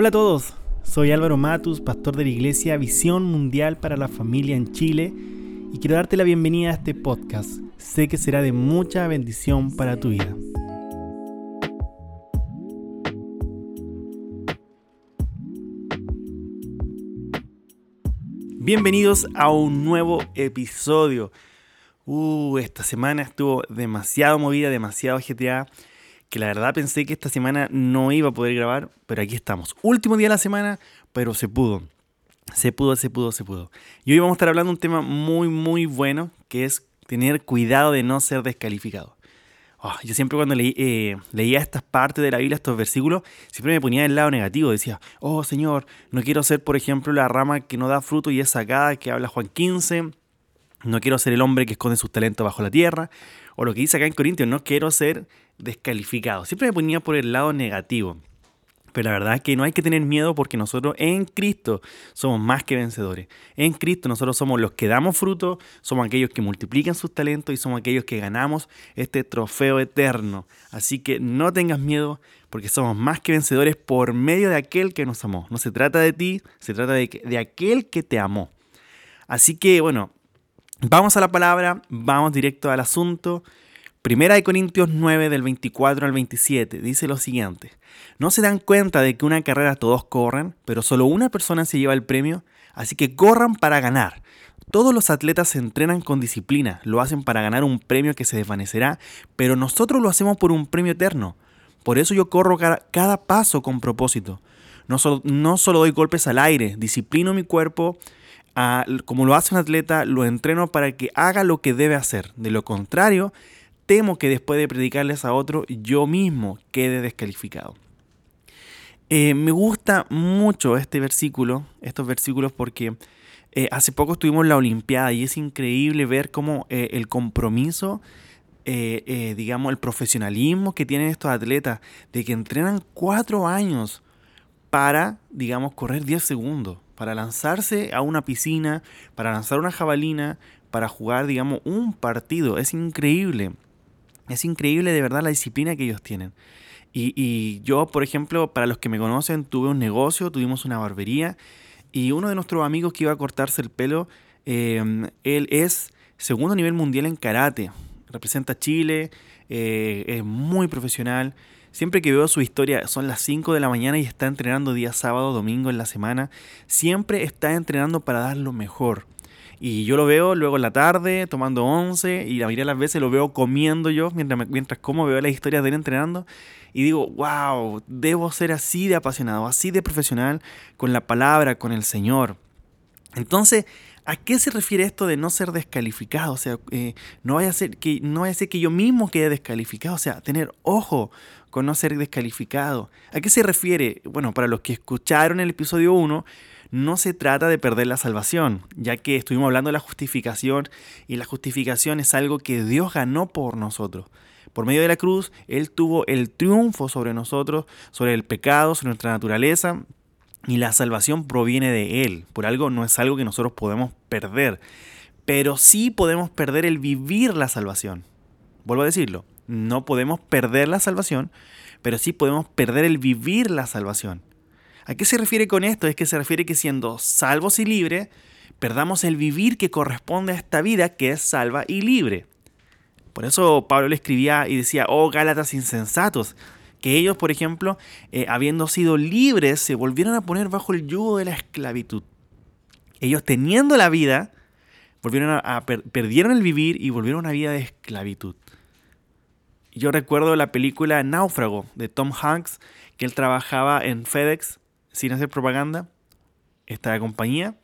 Hola a todos, soy Álvaro Matus, pastor de la iglesia Visión Mundial para la Familia en Chile y quiero darte la bienvenida a este podcast. Sé que será de mucha bendición para tu vida. Bienvenidos a un nuevo episodio. Uh, esta semana estuvo demasiado movida, demasiado ajetreada, que la verdad pensé que esta semana no iba a poder grabar, pero aquí estamos. Último día de la semana, pero se pudo. Se pudo, se pudo, se pudo. Y hoy vamos a estar hablando de un tema muy, muy bueno, que es tener cuidado de no ser descalificado. Oh, yo siempre cuando eh, leía estas partes de la Biblia, estos versículos, siempre me ponía del lado negativo. Decía, oh Señor, no quiero ser, por ejemplo, la rama que no da fruto y es sacada, que habla Juan 15. No quiero ser el hombre que esconde sus talentos bajo la tierra. O lo que dice acá en Corintios, no quiero ser descalificado. Siempre me ponía por el lado negativo. Pero la verdad es que no hay que tener miedo porque nosotros en Cristo somos más que vencedores. En Cristo nosotros somos los que damos fruto, somos aquellos que multiplican sus talentos y somos aquellos que ganamos este trofeo eterno. Así que no tengas miedo porque somos más que vencedores por medio de aquel que nos amó. No se trata de ti, se trata de, de aquel que te amó. Así que bueno, vamos a la palabra, vamos directo al asunto. Primera de Corintios 9 del 24 al 27 dice lo siguiente. ¿No se dan cuenta de que una carrera todos corren, pero solo una persona se lleva el premio? Así que corran para ganar. Todos los atletas se entrenan con disciplina, lo hacen para ganar un premio que se desvanecerá, pero nosotros lo hacemos por un premio eterno. Por eso yo corro cada, paso con propósito. No solo, no solo doy golpes al aire, disciplino mi cuerpo, como lo hace un atleta, lo entreno para que haga lo que debe hacer. De lo contrario, temo que después de predicarles a otro, yo mismo quede descalificado. Eh, me gusta mucho este versículo, estos versículos, porque eh, hace poco estuvimos en la Olimpiada y es increíble ver cómo eh, el compromiso, digamos, el profesionalismo que tienen estos atletas, de que entrenan cuatro años para, digamos, correr 10 segundos, para lanzarse a una piscina, para lanzar una jabalina, para jugar, digamos, un partido. Es increíble. Es increíble de verdad la disciplina que ellos tienen. Y, yo, por ejemplo, para los que me conocen, tuve un negocio, tuvimos una barbería y uno de nuestros amigos que iba a cortarse el pelo, em, él es segundo nivel mundial en karate, representa Chile, eh, es muy profesional. Siempre que veo su historia, son las 5 de la mañana y está entrenando día sábado, domingo en la semana. Siempre está entrenando para dar lo mejor. Y yo lo veo luego en la tarde tomando once y la mayoría de las veces lo veo comiendo yo mientras, mientras como veo las historias de él entrenando y digo, wow, debo ser así de apasionado, así de profesional con la palabra, con el Señor. Entonces, ¿a qué se refiere esto de no ser descalificado? O sea, eh, no, vaya a ser que, no vaya a ser que yo mismo quede descalificado, o sea, tener ojo con no ser descalificado. ¿A qué se refiere? Bueno, para los que escucharon el episodio 1, no se trata de perder la salvación, ya que estuvimos hablando de la justificación y la justificación es algo que Dios ganó por nosotros. Por medio de la cruz, Él tuvo el triunfo sobre nosotros, sobre el pecado, sobre nuestra naturaleza, y la salvación proviene de Él. Por algo no es algo que nosotros podemos perder, pero sí podemos perder el vivir la salvación. Vuelvo a decirlo, no podemos perder la salvación, pero sí podemos perder el vivir la salvación. ¿A qué se refiere con esto? Es que se refiere que siendo salvos y libres, perdamos el vivir que corresponde a esta vida que es salva y libre. Por eso Pablo le escribía y decía, oh Gálatas insensatos, que ellos, por ejemplo, eh, habiendo sido libres, se volvieron a poner bajo el yugo de la esclavitud. Ellos teniendo la vida, volvieron a, perdieron el vivir y volvieron a una vida de esclavitud. Yo recuerdo la película Náufrago de Tom Hanks, que él trabajaba en FedEx sin hacer propaganda, esta compañía.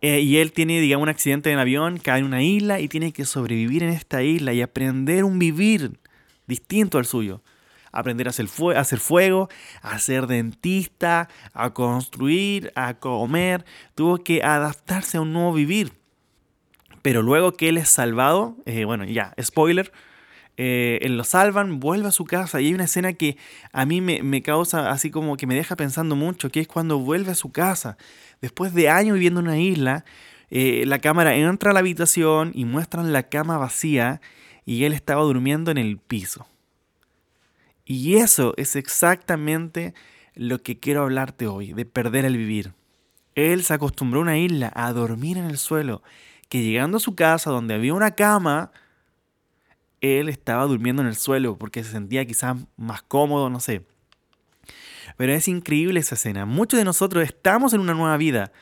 Eh, y él tiene, digamos, un accidente en avión, cae en una isla y tiene que sobrevivir en esta isla y aprender un vivir distinto al suyo. Aprender a hacer, hacer fuego, a ser dentista, a construir, a comer. Tuvo que adaptarse a un nuevo vivir. Pero luego que él es salvado, eh, bueno, ya, spoiler, eh, lo salvan, vuelve a su casa y hay una escena que a mí me, causa así como que me deja pensando mucho, que es cuando vuelve a su casa, después de años viviendo en una isla, eh, la cámara entra a la habitación y muestran la cama vacía y él estaba durmiendo en el piso. Y eso es exactamente lo que quiero hablarte hoy, de perder el vivir. Él se acostumbró a una isla a dormir en el suelo, que llegando a su casa donde había una cama, él estaba durmiendo en el suelo porque se sentía quizás más cómodo, no sé. Pero es increíble esa escena. Muchos de nosotros estamos en una nueva vida,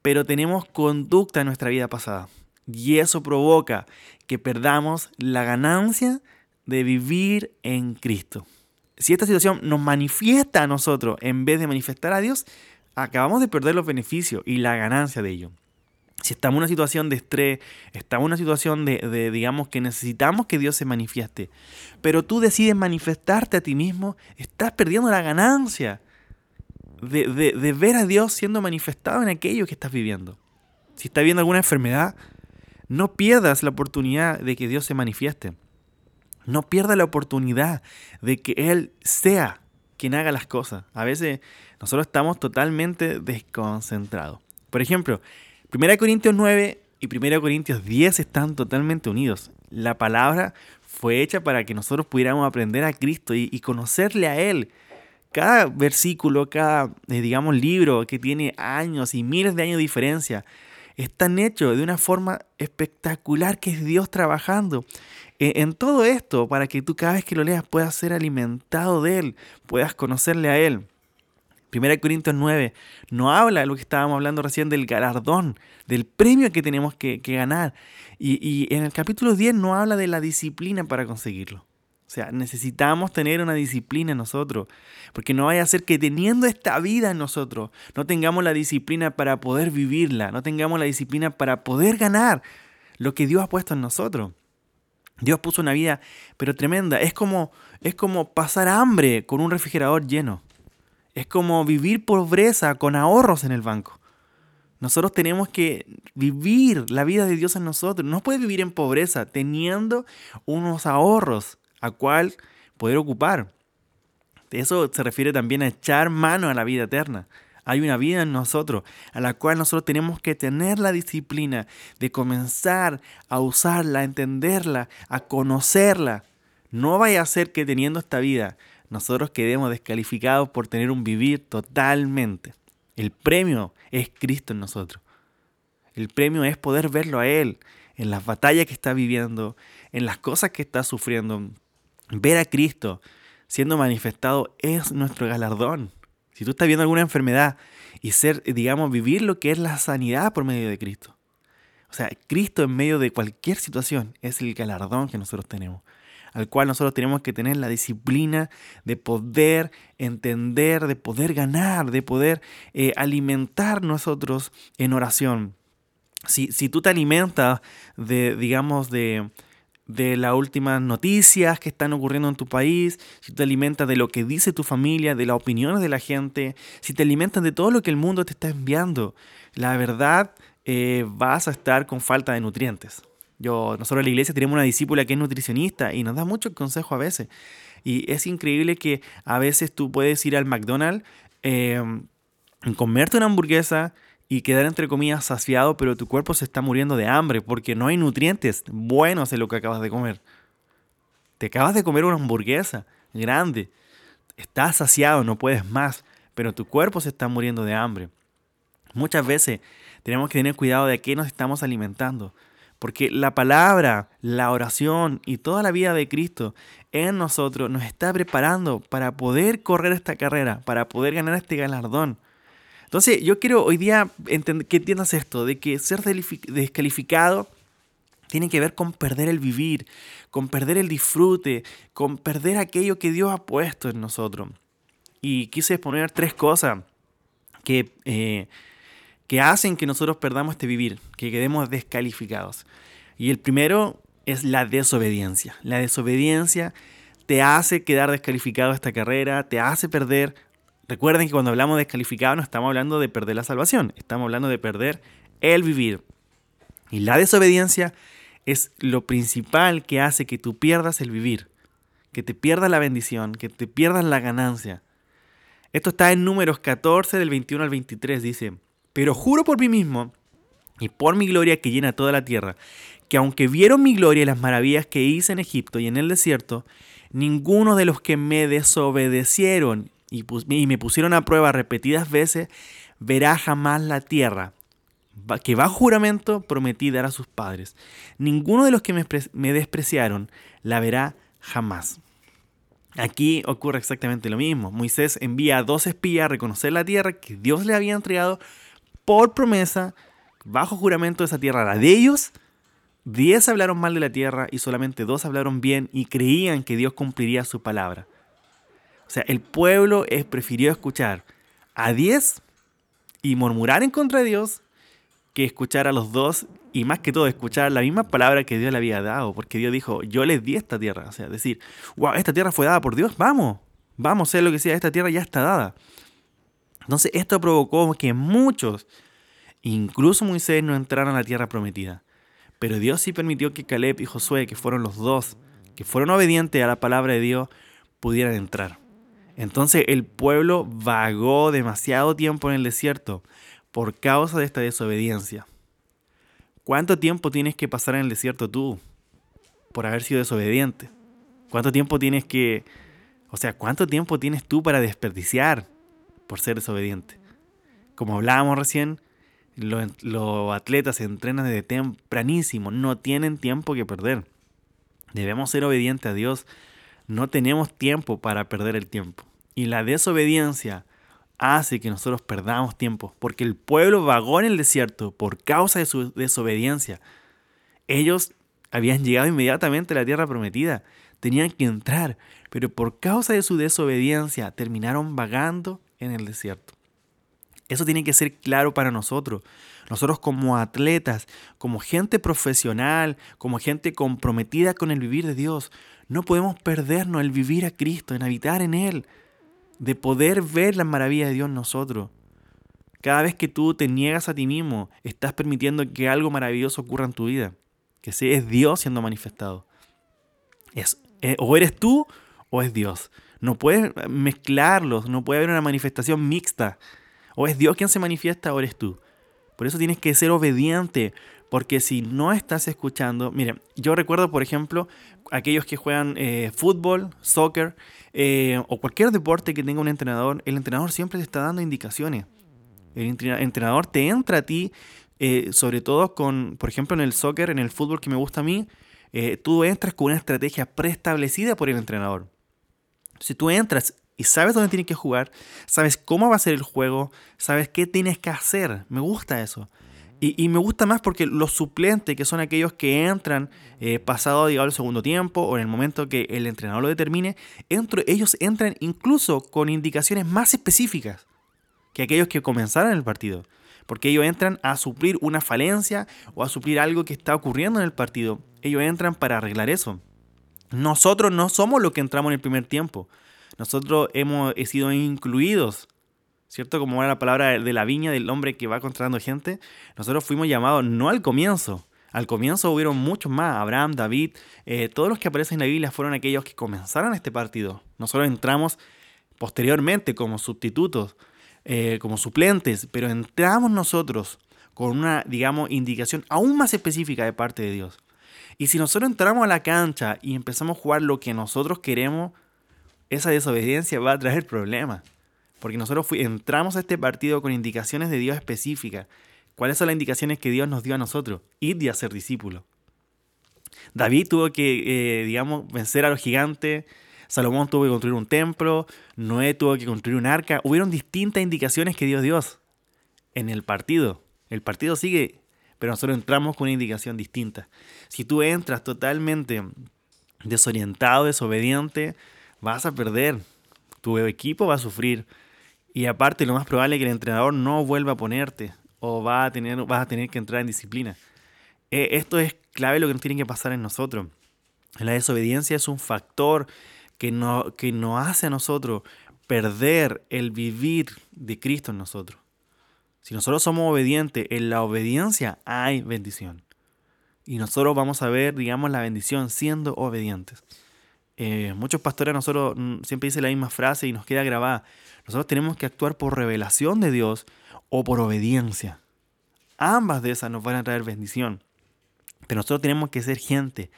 pero tenemos conducta en nuestra vida pasada. Y eso provoca que perdamos la ganancia de vivir en Cristo. Si esta situación nos manifiesta a nosotros en vez de manifestar a Dios, acabamos de perder los beneficios y la ganancia de ello. Si estamos en una situación de estrés, estamos en una situación de, digamos, que necesitamos que Dios se manifieste, pero tú decides manifestarte a ti mismo, estás perdiendo la ganancia de, de ver a Dios siendo manifestado en aquello que estás viviendo. Si estás viendo alguna enfermedad, no pierdas la oportunidad de que Dios se manifieste. No pierdas la oportunidad de que Él sea quien haga las cosas. A veces nosotros estamos totalmente desconcentrados. Por ejemplo, 1 Corintios 9 y 1 Corintios 10 están totalmente unidos. La palabra fue hecha para que nosotros pudiéramos aprender a Cristo y, conocerle a Él. Cada versículo, cada, eh, digamos, libro que tiene años y miles de años de diferencia, están hechos de una forma espectacular que es Dios trabajando en todo esto para que tú cada vez que lo leas puedas ser alimentado de Él, puedas conocerle a Él. 1 Corintios 9 no habla de lo que estábamos hablando recién del galardón, del premio que tenemos que, ganar. Y, y, en el capítulo 10 no habla de la disciplina para conseguirlo. O sea, necesitamos tener una disciplina en nosotros, porque no vaya a ser que teniendo esta vida en nosotros, no tengamos la disciplina para poder vivirla, no tengamos la disciplina para poder ganar lo que Dios ha puesto en nosotros. Dios puso una vida, pero tremenda. Es como, es como pasar hambre con un refrigerador lleno. Es como vivir pobreza con ahorros en el banco. Nosotros tenemos que vivir la vida de Dios en nosotros. No puedes vivir en pobreza teniendo unos ahorros a cual poder ocupar. Eso se refiere también a echar mano a la vida eterna. Hay una vida en nosotros a la cual nosotros tenemos que tener la disciplina de comenzar a usarla, a entenderla, a conocerla. No vaya a ser que teniendo esta vida nosotros quedemos descalificados por tener un vivir totalmente. El premio es Cristo en nosotros. El premio es poder verlo a Él en las batallas que está viviendo, en las cosas que está sufriendo, ver a Cristo siendo manifestado es nuestro galardón. Si tú estás viendo alguna enfermedad y ser, digamos, vivir lo que es la sanidad por medio de Cristo. O sea, Cristo en medio de cualquier situación es el galardón que nosotros tenemos, al cual nosotros tenemos que tener la disciplina de poder entender, de poder ganar, de poder eh, alimentar nosotros en oración. Si, si tú te alimentas de, digamos, de, de las últimas noticias que están ocurriendo en tu país, si te alimentas de lo que dice tu familia, de las opiniones de la gente, si te alimentas de todo lo que el mundo te está enviando, la verdad eh, vas a estar con falta de nutrientes. Yo, nosotros en la iglesia tenemos una discípula que es nutricionista y nos da muchos consejos a veces. Y es increíble que a veces tú puedes ir al McDonald's, eh, comerte una hamburguesa, y quedar entre comillas saciado, pero tu cuerpo se está muriendo de hambre porque no hay nutrientes buenos en lo que acabas de comer. Te acabas de comer una hamburguesa grande, estás saciado, no puedes más, pero tu cuerpo se está muriendo de hambre. Muchas veces tenemos que tener cuidado de qué nos estamos alimentando, porque la palabra, la oración y toda la vida de Cristo en nosotros nos está preparando para poder correr esta carrera, para poder ganar este galardón. Entonces, yo quiero hoy día que entiendas esto, de que ser descalificado tiene que ver con perder el vivir, con perder el disfrute, con perder aquello que Dios ha puesto en nosotros. Y quise exponer tres cosas que, eh, que hacen que nosotros perdamos este vivir, que quedemos descalificados. Y el primero es la desobediencia. La desobediencia te hace quedar descalificado esta carrera, te hace perder Recuerden que cuando hablamos de descalificado no estamos hablando de perder la salvación, estamos hablando de perder el vivir. Y la desobediencia es lo principal que hace que tú pierdas el vivir, que te pierdas la bendición, que te pierdas la ganancia. Esto está en números 14 del 21 al 23, dice, pero juro por mí mismo y por mi gloria que llena toda la tierra, que aunque vieron mi gloria y las maravillas que hice en Egipto y en el desierto, ninguno de los que me desobedecieron y, me pusieron a prueba repetidas veces, verá jamás la tierra que va juramento prometí dar a sus padres. Ninguno de los que me, me despreciaron la verá jamás. Aquí ocurre exactamente lo mismo. Moisés envía a dos espías a reconocer la tierra que Dios le había entregado por promesa, bajo juramento de esa tierra era de ellos. Diez hablaron mal de la tierra y solamente dos hablaron bien y creían que Dios cumpliría su palabra. O sea, el pueblo prefirió escuchar a diez y murmurar en contra de Dios que escuchar a los dos y más que todo escuchar la misma palabra que Dios le había dado, porque Dios dijo, yo les di esta tierra, o sea, decir, wow, esta tierra fue dada por Dios, vamos, vamos, sea lo que sea, esta tierra ya está dada. Entonces esto provocó que muchos, incluso Moisés, no entraran a la tierra prometida. Pero Dios sí permitió que Caleb y Josué, que fueron los dos, que fueron obedientes a la palabra de Dios, pudieran entrar. Entonces el pueblo vagó demasiado tiempo en el desierto por causa de esta desobediencia. ¿Cuánto tiempo tienes que pasar en el desierto tú por haber sido desobediente? ¿Cuánto tiempo tienes que... O sea, ¿cuánto tiempo tienes tú para desperdiciar por ser desobediente? Como hablábamos recién, los, atletas se entrenan desde tempranísimo, no tienen tiempo que perder. Debemos ser obedientes a Dios, no tenemos tiempo para perder el tiempo. Y la desobediencia hace que nosotros perdamos tiempo, porque el pueblo vagó en el desierto por causa de su desobediencia. Ellos habían llegado inmediatamente a la tierra prometida, tenían que entrar, pero por causa de su desobediencia terminaron vagando en el desierto. Eso tiene que ser claro para nosotros. Nosotros como atletas, como gente profesional, como gente comprometida con el vivir de Dios, no podemos perdernos el vivir a Cristo, en habitar en Él de poder ver las maravillas de Dios en nosotros. Cada vez que tú te niegas a ti mismo, estás permitiendo que algo maravilloso ocurra en tu vida. Que sea, es Dios siendo manifestado. Es, eh, o eres tú o es Dios. No puedes mezclarlos, no puede haber una manifestación mixta. O es Dios quien se manifiesta o eres tú. Por eso tienes que ser obediente, porque si no estás escuchando, mire, yo recuerdo, por ejemplo, aquellos que juegan eh, fútbol, soccer eh, o cualquier deporte que tenga un entrenador, el entrenador siempre te está dando indicaciones. El entrenador te entra a ti, eh, sobre todo con, por ejemplo, en el soccer, en el fútbol que me gusta a mí, tú entras con una estrategia preestablecida por el entrenador. Si tú entras y sabes dónde tienes que jugar, sabes cómo va a ser el juego, sabes qué tienes que hacer, me gusta eso. Y, me gusta más porque los suplentes, que son aquellos que entran eh, pasado digamos, el segundo tiempo o en el momento que el entrenador lo determine, ellos entran incluso con indicaciones más específicas que aquellos que comenzaron el partido. Porque ellos entran a suplir una falencia o a suplir algo que está ocurriendo en el partido. Ellos entran para arreglar eso. Nosotros no somos los que entramos en el primer tiempo. Nosotros hemos sido incluidos ¿cierto? Como era la palabra de la viña del hombre que va contratando gente, nosotros fuimos llamados no al comienzo. Al comienzo hubieron muchos más, Abraham, David, eh, todos los que aparecen en la Biblia fueron aquellos que comenzaron este partido. Nosotros entramos posteriormente como sustitutos, eh, como suplentes, pero entramos nosotros con una, digamos, indicación aún más específica de parte de Dios. Y si nosotros entramos a la cancha y empezamos a jugar lo que nosotros queremos, esa desobediencia va a traer problemas. Porque nosotros entramos a este partido con indicaciones de Dios específicas. ¿Cuáles son las indicaciones que Dios nos dio a nosotros? Ir y a ser discípulos. David tuvo que, eh, digamos, vencer a los gigantes. Salomón tuvo que construir un templo. Noé tuvo que construir un arca. Hubieron distintas indicaciones que dio Dios en el partido. El partido sigue, pero nosotros entramos con una indicación distinta. Si tú entras totalmente desorientado, desobediente, vas a perder. Tu equipo va a sufrir. Y aparte, lo más probable es que el entrenador no vuelva a ponerte o va a tener, vas a tener que entrar en disciplina. Eh, esto es clave lo que nos tiene que pasar en nosotros. La desobediencia es un factor que, no, que nos hace a nosotros perder el vivir de Cristo en nosotros. Si nosotros somos obedientes, en la obediencia hay bendición. Y nosotros vamos a ver, digamos, la bendición siendo obedientes. Eh, muchos pastores nosotros mm, siempre dicen la misma frase y nos queda grabada. Nosotros tenemos que actuar por revelación de Dios o por obediencia. Ambas de esas nos van a traer bendición. Pero nosotros tenemos que ser gente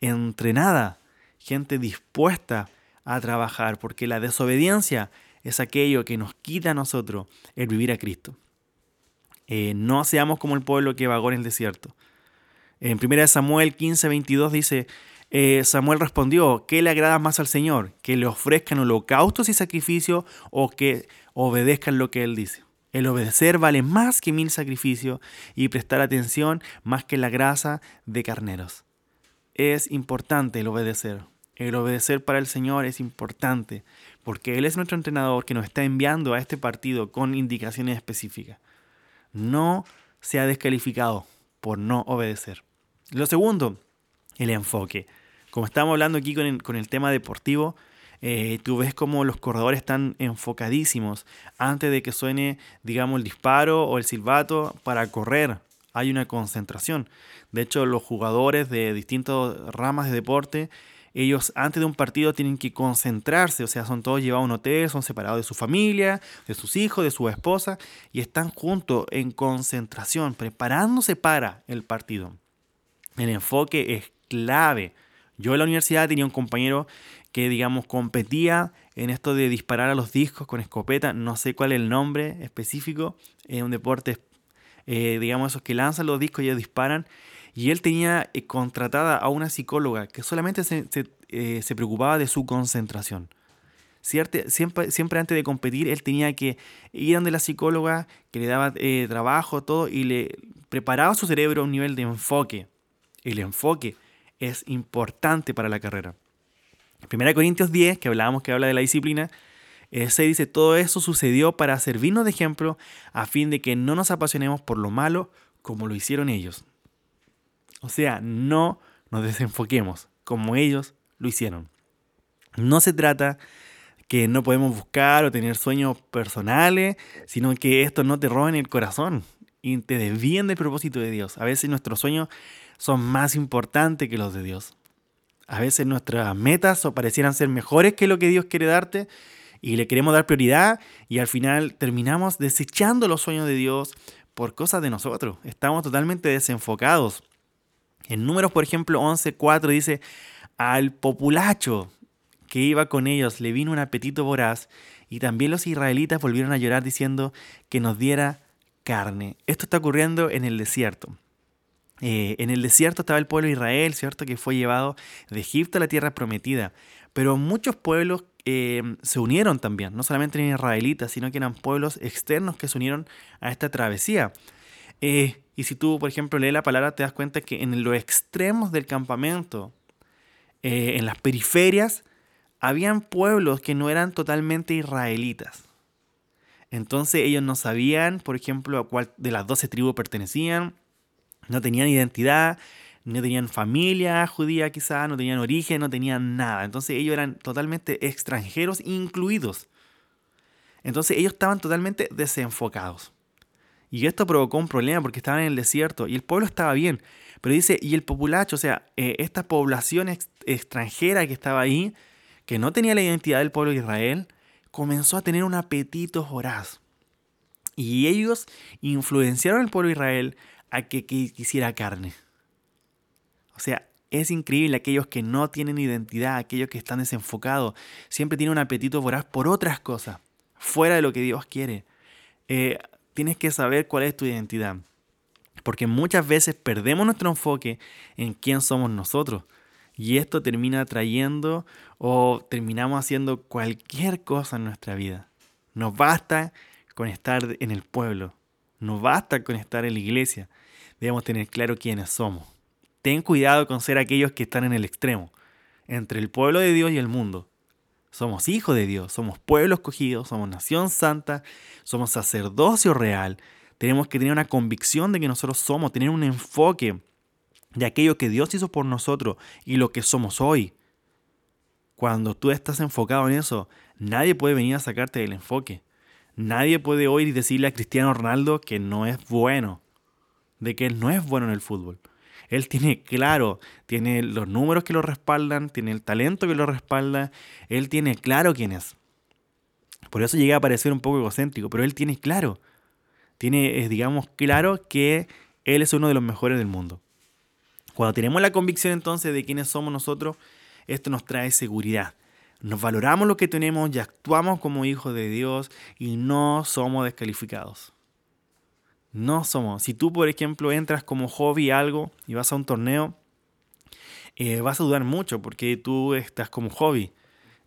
entrenada, gente dispuesta a trabajar, porque la desobediencia es aquello que nos quita a nosotros el vivir a Cristo. Eh, no seamos como el pueblo que vagó en el desierto. En 1 Samuel 15, 22 dice, eh, Samuel respondió, ¿qué le agrada más al Señor? ¿Que le ofrezcan holocaustos y sacrificios o que obedezcan lo que Él dice? El obedecer vale más que mil sacrificios y prestar atención más que la grasa de carneros. Es importante el obedecer. El obedecer para el Señor es importante porque Él es nuestro entrenador que nos está enviando a este partido con indicaciones específicas. No se ha descalificado por no obedecer. Lo segundo, el enfoque. Como estamos hablando aquí con el, tema deportivo, eh, tú ves como los corredores están enfocadísimos antes de que suene, digamos, el disparo o el silbato para correr. Hay una concentración. De hecho, los jugadores de distintas ramas de deporte, ellos antes de un partido tienen que concentrarse, o sea, son todos llevados a un hotel, son separados de su familia, de sus hijos, de su esposa, y están juntos en concentración, preparándose para el partido. El enfoque es clave. Yo en la universidad tenía un compañero que, digamos, competía en esto de disparar a los discos con escopeta. No sé cuál es el nombre específico. Es un deporte, eh, digamos, esos que lanzan los discos y ellos disparan. Y él tenía eh, contratada a una psicóloga que solamente se, eh, preocupaba de su concentración. Siempre, siempre, antes de competir, él tenía que ir donde la psicóloga, que le daba trabajo, todo, y le preparaba su cerebro a un nivel de enfoque. El enfoque es importante para la carrera. 1 Corintios 10, que hablábamos que habla de la disciplina, se dice, todo eso sucedió para servirnos de ejemplo a fin de que no nos apasionemos por lo malo como lo hicieron ellos. O sea, no nos desenfoquemos como ellos lo hicieron. No se trata que no podemos buscar o tener sueños personales, sino que esto no te roben el corazón y te desvíen del propósito de Dios. A veces nuestros sueños son más importantes que los de Dios. A veces nuestras metas o parecieran ser mejores que lo que Dios quiere darte y le queremos dar prioridad y al final terminamos desechando los sueños de Dios por cosas de nosotros. Estamos totalmente desenfocados. En números, por ejemplo, 11.4 dice, al populacho que iba con ellos le vino un apetito voraz y también los israelitas volvieron a llorar diciendo que nos diera carne. Esto está ocurriendo en el desierto. Eh, en el desierto estaba el pueblo de Israel, ¿cierto? Que fue llevado de Egipto a la tierra prometida. Pero muchos pueblos eh, se unieron también, no solamente eran israelitas, sino que eran pueblos externos que se unieron a esta travesía. Eh, y si tú, por ejemplo, lees la palabra, te das cuenta que en los extremos del campamento, en las periferias, habían pueblos que no eran totalmente israelitas. Entonces ellos no sabían, por ejemplo, a cuál de las doce tribus pertenecían, no tenían identidad, no tenían familia judía quizá, no tenían origen, no tenían nada. Entonces ellos eran totalmente extranjeros incluidos. Entonces ellos estaban totalmente desenfocados. Y esto provocó un problema porque estaban en el desierto y el pueblo estaba bien. Pero dice, y el populacho, o sea, eh, esta población extranjera que estaba ahí, que no tenía la identidad del pueblo de Israel, comenzó a tener un apetito voraz. Y ellos influenciaron al pueblo de Israel a que, quisiera carne. O sea, es increíble aquellos que no tienen identidad, aquellos que están desenfocados, siempre tienen un apetito voraz por otras cosas, fuera de lo que Dios quiere. Eh, tienes que saber cuál es tu identidad, porque muchas veces perdemos nuestro enfoque en quién somos nosotros. Y esto termina trayendo o terminamos haciendo cualquier cosa en nuestra vida. Nos basta con estar en el pueblo, no basta con estar en la iglesia. Debemos tener claro quiénes somos. Ten cuidado con ser aquellos que están en el extremo, entre el pueblo de Dios y el mundo. Somos hijos de Dios, somos pueblo escogido, somos nación santa, somos sacerdocio real. Tenemos que tener una convicción de que nosotros somos, tener un enfoque de aquello que Dios hizo por nosotros y lo que somos hoy. Cuando tú estás enfocado en eso, nadie puede venir a sacarte del enfoque. Nadie puede oír y decirle a Cristiano Ronaldo que no es bueno, de que él no es bueno en el fútbol. Él tiene claro, tiene los números que lo respaldan, tiene el talento que lo respalda, él tiene claro quién es. Por eso llega a parecer un poco egocéntrico, pero él tiene claro, tiene, digamos, claro que él es uno de los mejores del mundo. Cuando tenemos la convicción entonces de quiénes somos nosotros, esto nos trae seguridad, nos valoramos lo que tenemos y actuamos como hijos de Dios y no somos descalificados. No somos. Si tú, por ejemplo, entras como hobby algo y vas a un torneo, eh, vas a dudar mucho porque tú estás como hobby.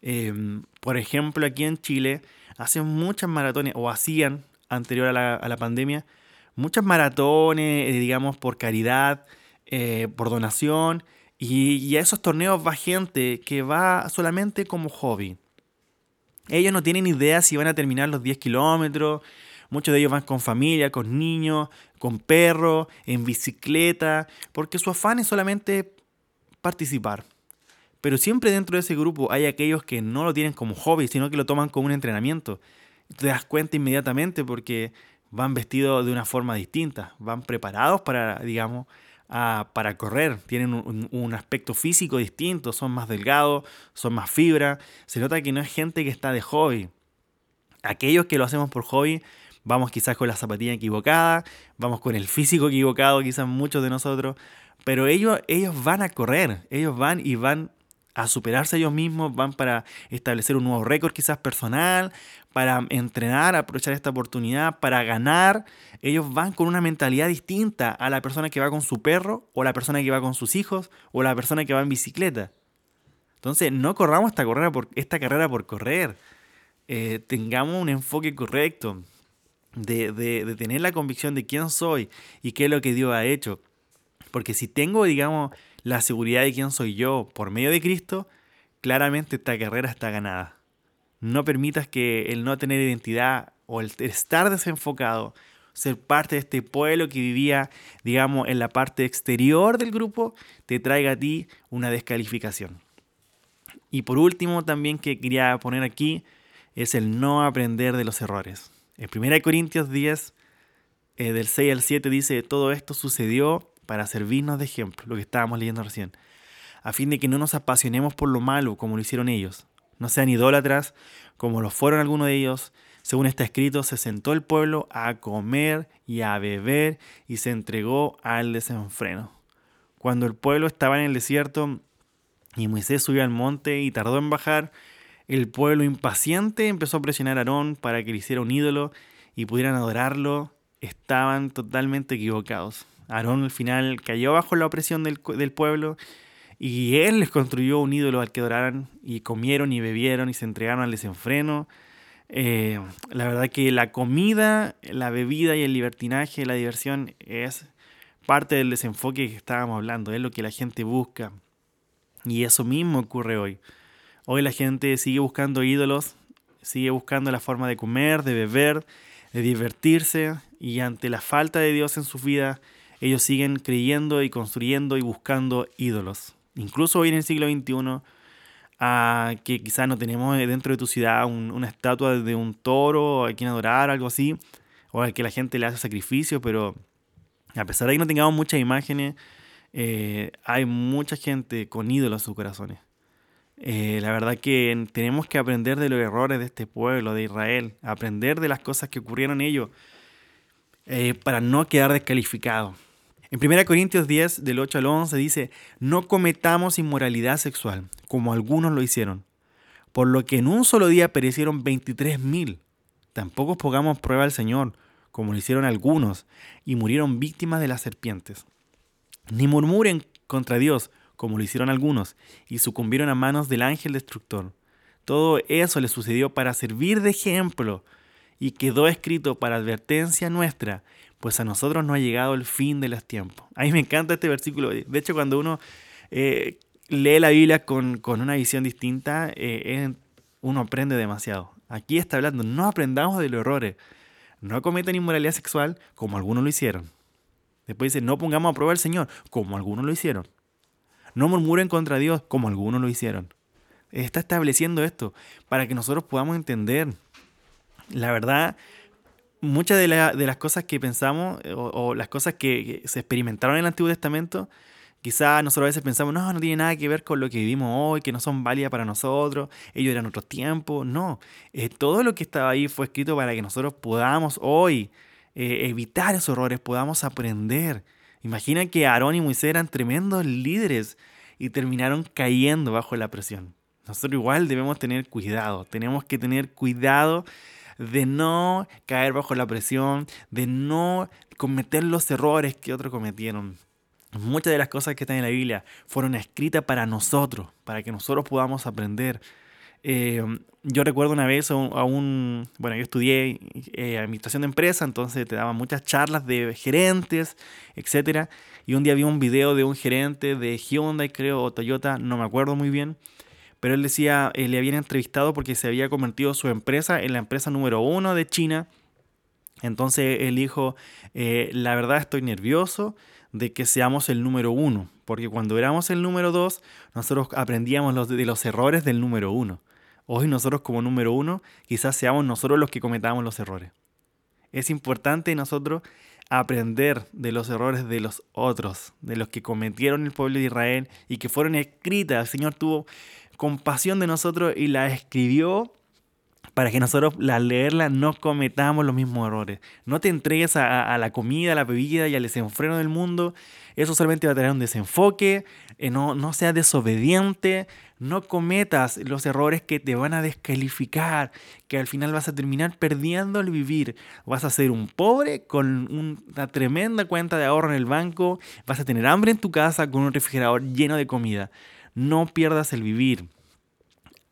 Em, por ejemplo, aquí en Chile hacen muchas maratones, o hacían anterior a la, a la pandemia, muchas maratones, eh, digamos, por caridad, eh, por donación, y, a esos torneos va gente que va solamente como hobby. Ellos no tienen idea si van a terminar los 10 kilómetros, muchos de ellos van con familia, con niños, con perros, en bicicleta, porque su afán es solamente participar. Pero siempre dentro de ese grupo hay aquellos que no lo tienen como hobby, sino que lo toman como un entrenamiento. Te das cuenta inmediatamente porque van vestidos de una forma distinta, van preparados para, digamos, para correr, tienen un, aspecto físico distinto, son más delgados, son más fibra, se nota que no es gente que está de hobby. Aquellos que lo hacemos por hobby, vamos quizás con la zapatilla equivocada, vamos con el físico equivocado, quizás muchos de nosotros, pero ellos, ellos van a correr, ellos van y van a superarse ellos mismos, van para establecer un nuevo récord quizás personal, para entrenar, aprovechar esta oportunidad, para ganar. Ellos van con una mentalidad distinta a la persona que va con su perro, o la persona que va con sus hijos, o la persona que va en bicicleta. Entonces, no corramos esta carrera por, esta carrera por correr. Eh, tengamos un enfoque correcto de, de tener la convicción de quién soy y qué es lo que Dios ha hecho. Porque si tengo, digamos, la seguridad de quién soy yo por medio de Cristo, claramente esta carrera está ganada. No permitas que el no tener identidad o el estar desenfocado, ser parte de este pueblo que vivía, digamos, en la parte exterior del grupo, te traiga a ti una descalificación. Y por último, también que quería poner aquí, es el no aprender de los errores. En 1 Corintios 10, eh, del 6 al 7 dice, todo esto sucedió para servirnos de ejemplo, lo que estábamos leyendo recién, a fin de que no nos apasionemos por lo malo como lo hicieron ellos, no sean idólatras como lo fueron algunos de ellos. Según está escrito, se sentó el pueblo a comer y a beber y se entregó al desenfreno. Cuando el pueblo estaba en el desierto y Moisés subió al monte y tardó en bajar, el pueblo impaciente empezó a presionar a Aarón para que le hiciera un ídolo y pudieran adorarlo. Estaban totalmente equivocados. Aarón al final cayó bajo la opresión del, pueblo y él les construyó un ídolo al que adoraran y comieron y bebieron y se entregaron al desenfreno. Eh, la verdad que la comida, la bebida y el libertinaje, la diversión es parte del desenfoque que estábamos hablando, es lo que la gente busca. Y eso mismo ocurre hoy. Hoy la gente sigue buscando ídolos, sigue buscando la forma de comer, de beber, de divertirse y ante la falta de Dios en su vida, ellos siguen creyendo y construyendo y buscando ídolos. Incluso hoy en el siglo XXI, ah, que quizás no tenemos dentro de tu ciudad una estatua de un toro a quien adorar, algo así, o al que la gente le hace sacrificio, pero a pesar de que no tengamos muchas imágenes, eh, hay mucha gente con ídolos en sus corazones. Eh, la verdad que tenemos que aprender de los errores de este pueblo, de Israel, aprender de las cosas que ocurrieron ellos, eh, para no quedar descalificados. En 1 Corintios 10, del 8 al 11, dice, no cometamos inmoralidad sexual, como algunos lo hicieron, por lo que en un solo día perecieron 23 mil. Tampoco pongamos prueba al Señor, como lo hicieron algunos, y murieron víctimas de las serpientes. Ni murmuren contra Dios, como lo hicieron algunos, y sucumbieron a manos del ángel destructor. Todo eso le sucedió para servir de ejemplo, y quedó escrito para advertencia nuestra, pues a nosotros no ha llegado el fin de los tiempos. A mí me encanta este versículo. De hecho, cuando uno eh, lee la Biblia con, una visión distinta, eh, uno aprende demasiado. Aquí está hablando, no aprendamos de los errores. No cometan inmoralidad sexual como algunos lo hicieron. Después dice, no pongamos a prueba al Señor como algunos lo hicieron. No murmuren contra Dios como algunos lo hicieron. Está estableciendo esto para que nosotros podamos entender. La verdad, muchas de, las cosas que pensamos eh, o, las cosas que, se experimentaron en el Antiguo Testamento, quizás nosotros a veces pensamos, no, no tiene nada que ver con lo que vivimos hoy, que no son válidas para nosotros, ellos eran otros tiempos. No, eh, todo lo que estaba ahí fue escrito para que nosotros podamos hoy eh, evitar esos errores, podamos aprender. Imagina que Aarón y Moisés eran tremendos líderes y terminaron cayendo bajo la presión. nosotros igual debemos tener cuidado, tenemos que tener cuidado de no caer bajo la presión, de no cometer los errores que otros cometieron. Muchas de las cosas que están en la Biblia fueron escritas para nosotros, para que nosotros podamos aprender. Eh, yo recuerdo una vez a un, bueno, yo estudié eh, administración de empresa, entonces te daban muchas charlas de gerentes, etc. Y un día vi un video de un gerente de Hyundai, creo, o Toyota, no me acuerdo muy bien, pero él decía, eh, le habían entrevistado porque se había convertido su empresa en la empresa número uno de China. Entonces él dijo, la verdad estoy nervioso de que seamos el número uno, porque cuando éramos el número dos, nosotros aprendíamos los, de los errores del número uno. Hoy nosotros como número uno, quizás seamos nosotros los que cometamos los errores. Es importante nosotros aprender de los errores de los otros, de los que cometieron el pueblo de Israel y que fueron escritas. El Señor tuvo compasión de nosotros y la escribió para que nosotros al leerla no cometamos los mismos errores. No te entregues a, la comida, a la bebida y al desenfreno del mundo. Eso solamente va a traer un desenfoque. Eh, no, no seas desobediente. No cometas los errores que te van a descalificar, que al final vas a terminar perdiendo el vivir. Vas a ser un pobre con una tremenda cuenta de ahorro en el banco. Vas a tener hambre en tu casa con un refrigerador lleno de comida. No pierdas el vivir.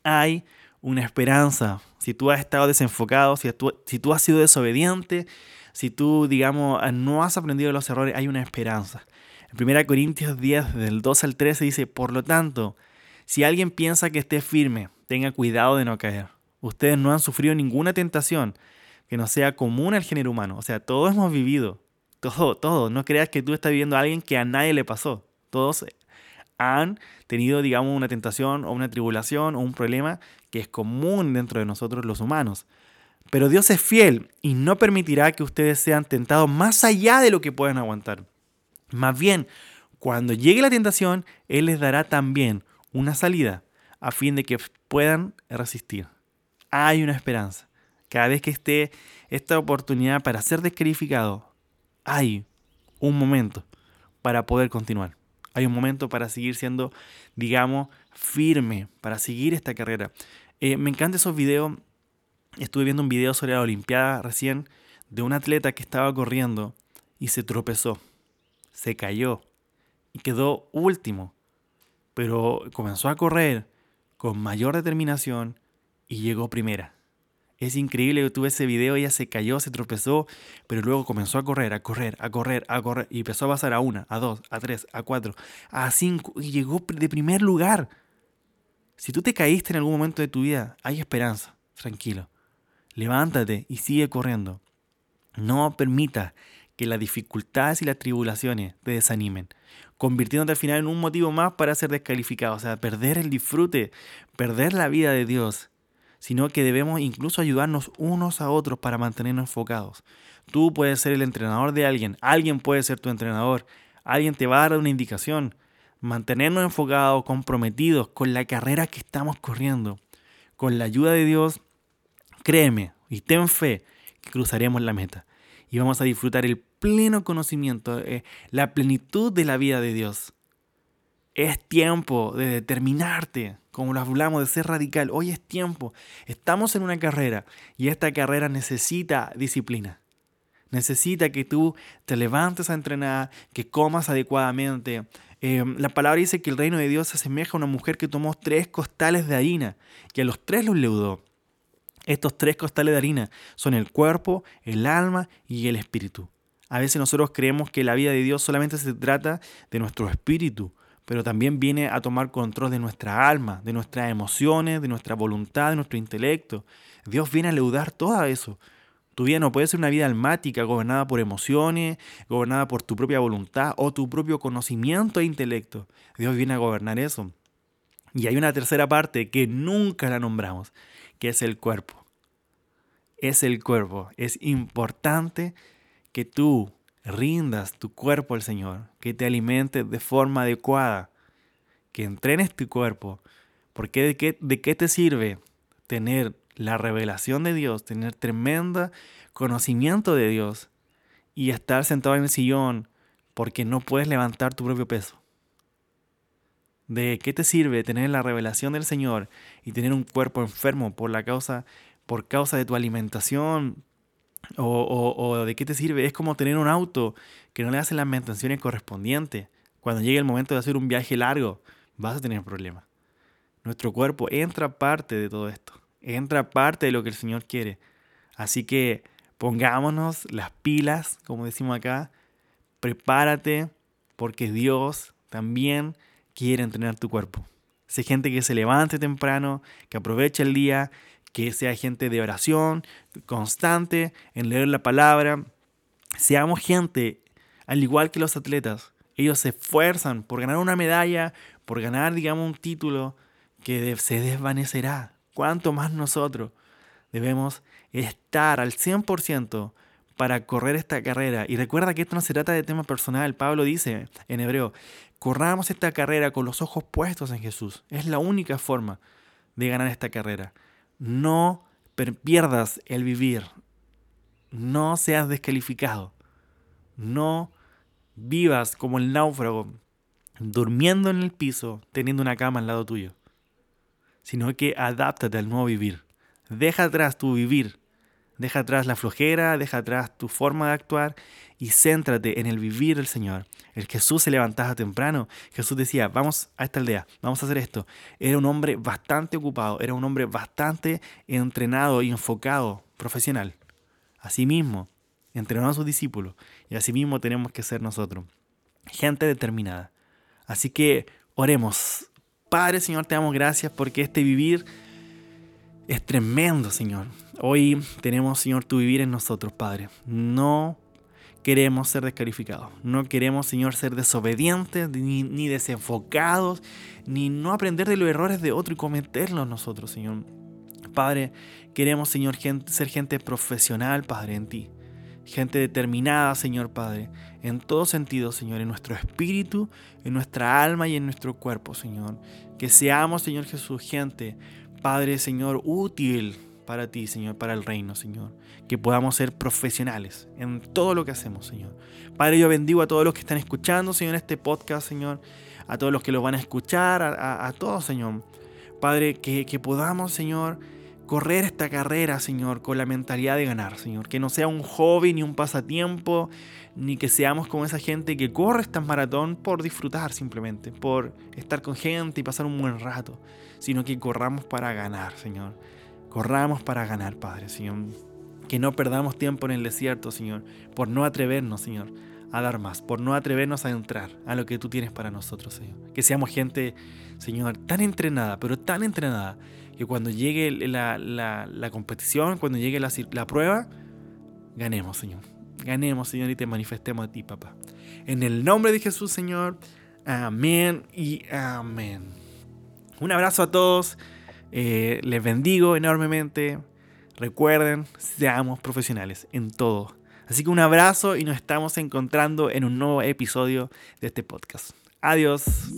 Hay una esperanza. Si tú has estado desenfocado, si tú, has sido desobediente, si tú, digamos, no has aprendido los errores, hay una esperanza. En 1 Corintios 10, del 2 al 13 dice, por lo tanto, si alguien piensa que esté firme, tenga cuidado de no caer. Ustedes no han sufrido ninguna tentación que no sea común al género humano. O sea, todos hemos vivido. Todo, todo. No creas que tú estás viviendo a alguien que a nadie le pasó. Todos han tenido, digamos, una tentación o una tribulación o un problema que es común dentro de nosotros los humanos. Pero Dios es fiel y no permitirá que ustedes sean tentados más allá de lo que puedan aguantar. Más bien, cuando llegue la tentación, Él les dará también una salida a fin de que puedan resistir. Hay una esperanza. Cada vez que esté esta oportunidad para ser descalificado, hay un momento para poder continuar. Hay un momento para seguir siendo, digamos, firme, para seguir esta carrera. Eh, me encantan esos videos. Estuve viendo un video sobre la Olimpiada recién de un atleta que estaba corriendo y se tropezó, se cayó y quedó último. Pero comenzó a correr con mayor determinación y llegó primera. Es increíble que tuve ese video, ella se cayó, se tropezó, pero luego comenzó a correr, a correr, a correr, a correr, y empezó a pasar a una, a dos, a tres, a cuatro, a cinco, y llegó de primer lugar. Si tú te caíste en algún momento de tu vida, hay esperanza, tranquilo. Levántate y sigue corriendo. No permita que las dificultades y las tribulaciones te desanimen, convirtiéndote al final en un motivo más para ser descalificado, o sea, perder el disfrute, perder la vida de Dios sino que debemos incluso ayudarnos unos a otros para mantenernos enfocados. Tú puedes ser el entrenador de alguien, alguien puede ser tu entrenador, alguien te va a dar una indicación. Mantenernos enfocados, comprometidos con la carrera que estamos corriendo. Con la ayuda de Dios, créeme y ten fe que cruzaremos la meta y vamos a disfrutar el pleno conocimiento, eh, la plenitud de la vida de Dios. Es tiempo de determinarte, como lo hablamos, de ser radical. Hoy es tiempo. Estamos en una carrera y esta carrera necesita disciplina. Necesita que tú te levantes a entrenar, que comas adecuadamente. Eh, la palabra dice que el reino de Dios se asemeja a una mujer que tomó tres costales de harina y a los tres los leudó. Estos tres costales de harina son el cuerpo, el alma y el espíritu. A veces nosotros creemos que la vida de Dios solamente se trata de nuestro espíritu, pero también viene a tomar control de nuestra alma, de nuestras emociones, de nuestra voluntad, de nuestro intelecto. Dios viene a leudar todo eso. Tu vida no puede ser una vida almática, gobernada por emociones, gobernada por tu propia voluntad o tu propio conocimiento e intelecto. Dios viene a gobernar eso. Y hay una tercera parte que nunca la nombramos, que es el cuerpo. Es el cuerpo. Es importante que tú rindas tu cuerpo al Señor, que te alimentes de forma adecuada, que entrenes tu cuerpo. Porque de qué, de qué te sirve tener la revelación de Dios, tener tremendo conocimiento de Dios y estar sentado en el sillón porque no puedes levantar tu propio peso? ¿De qué te sirve tener la revelación del Señor y tener un cuerpo enfermo por la causa, por causa de tu alimentación? O, o, de qué te sirve? Es como tener un auto que no le hacen las mantenciones correspondientes. Cuando llegue el momento de hacer un viaje largo, vas a tener problemas. Nuestro cuerpo entra parte de todo esto. Entra parte de lo que el Señor quiere. Así que pongámonos las pilas, como decimos acá. Prepárate, porque Dios también quiere entrenar tu cuerpo. Sé gente que se levante temprano, que aproveche el día, que sea gente de oración, constante en leer la palabra. Seamos gente, al igual que los atletas, ellos se esfuerzan por ganar una medalla, por ganar, digamos, un título que se desvanecerá. ¿Cuánto más nosotros debemos estar al 100% para correr esta carrera. Y recuerda que esto no se trata de tema personal. Pablo dice en hebreo, corramos esta carrera con los ojos puestos en Jesús. Es la única forma de ganar esta carrera. No pierdas el vivir. No seas descalificado. No vivas como el náufrago, durmiendo en el piso, teniendo una cama al lado tuyo. Sino que adáptate al nuevo vivir. Deja atrás tu vivir Deja atrás la flojera, deja atrás tu forma de actuar y céntrate en el vivir del Señor. El Jesús se levantaba temprano. Jesús decía, vamos a esta aldea, vamos a hacer esto. Era un hombre bastante ocupado, era un hombre bastante entrenado y enfocado, profesional. Asimismo, entrenó a sus discípulos y asimismo tenemos que ser nosotros. Gente determinada. Así que oremos. Padre Señor, te damos gracias porque este vivir es tremendo, Señor. Hoy tenemos, Señor, tu vivir en nosotros, Padre. No queremos ser descalificados. No queremos, Señor, ser desobedientes, ni, desenfocados, ni no aprender de los errores de otro y cometerlos nosotros, Señor. Padre, queremos, Señor, ser gente profesional, Padre, en ti. Gente determinada, Señor Padre, en todo sentido, Señor, en nuestro espíritu, en nuestra alma y en nuestro cuerpo, Señor. Que seamos, Señor Jesús, gente, Padre, Señor, útil para ti, Señor, para el reino, Señor. Que podamos ser profesionales en todo lo que hacemos, Señor. Padre, yo bendigo a todos los que están escuchando, Señor, este podcast, Señor. A todos los que lo van a escuchar, a, todos, Señor. Padre, que, que podamos, Señor, correr esta carrera, Señor, con la mentalidad de ganar, Señor. Que no sea un hobby ni un pasatiempo, ni que seamos como esa gente que corre estas maratón por disfrutar simplemente, por estar con gente y pasar un buen rato, sino que corramos para ganar, Señor. Corramos para ganar, Padre, Señor. Que no perdamos tiempo en el desierto, Señor, por no atrevernos, Señor, a dar más, por no atrevernos a entrar a lo que tú tienes para nosotros, Señor. Que seamos gente, Señor, tan entrenada, pero tan entrenada, que cuando llegue la, competición, cuando llegue la, la prueba, ganemos, Señor. Ganemos, Señor, y te manifestemos a ti, papá. En el nombre de Jesús, Señor. Amén y amén. Un abrazo a todos. Eh, les bendigo enormemente. Recuerden, seamos profesionales en todo. Así que un abrazo y nos estamos encontrando en un nuevo episodio de este podcast. Adiós.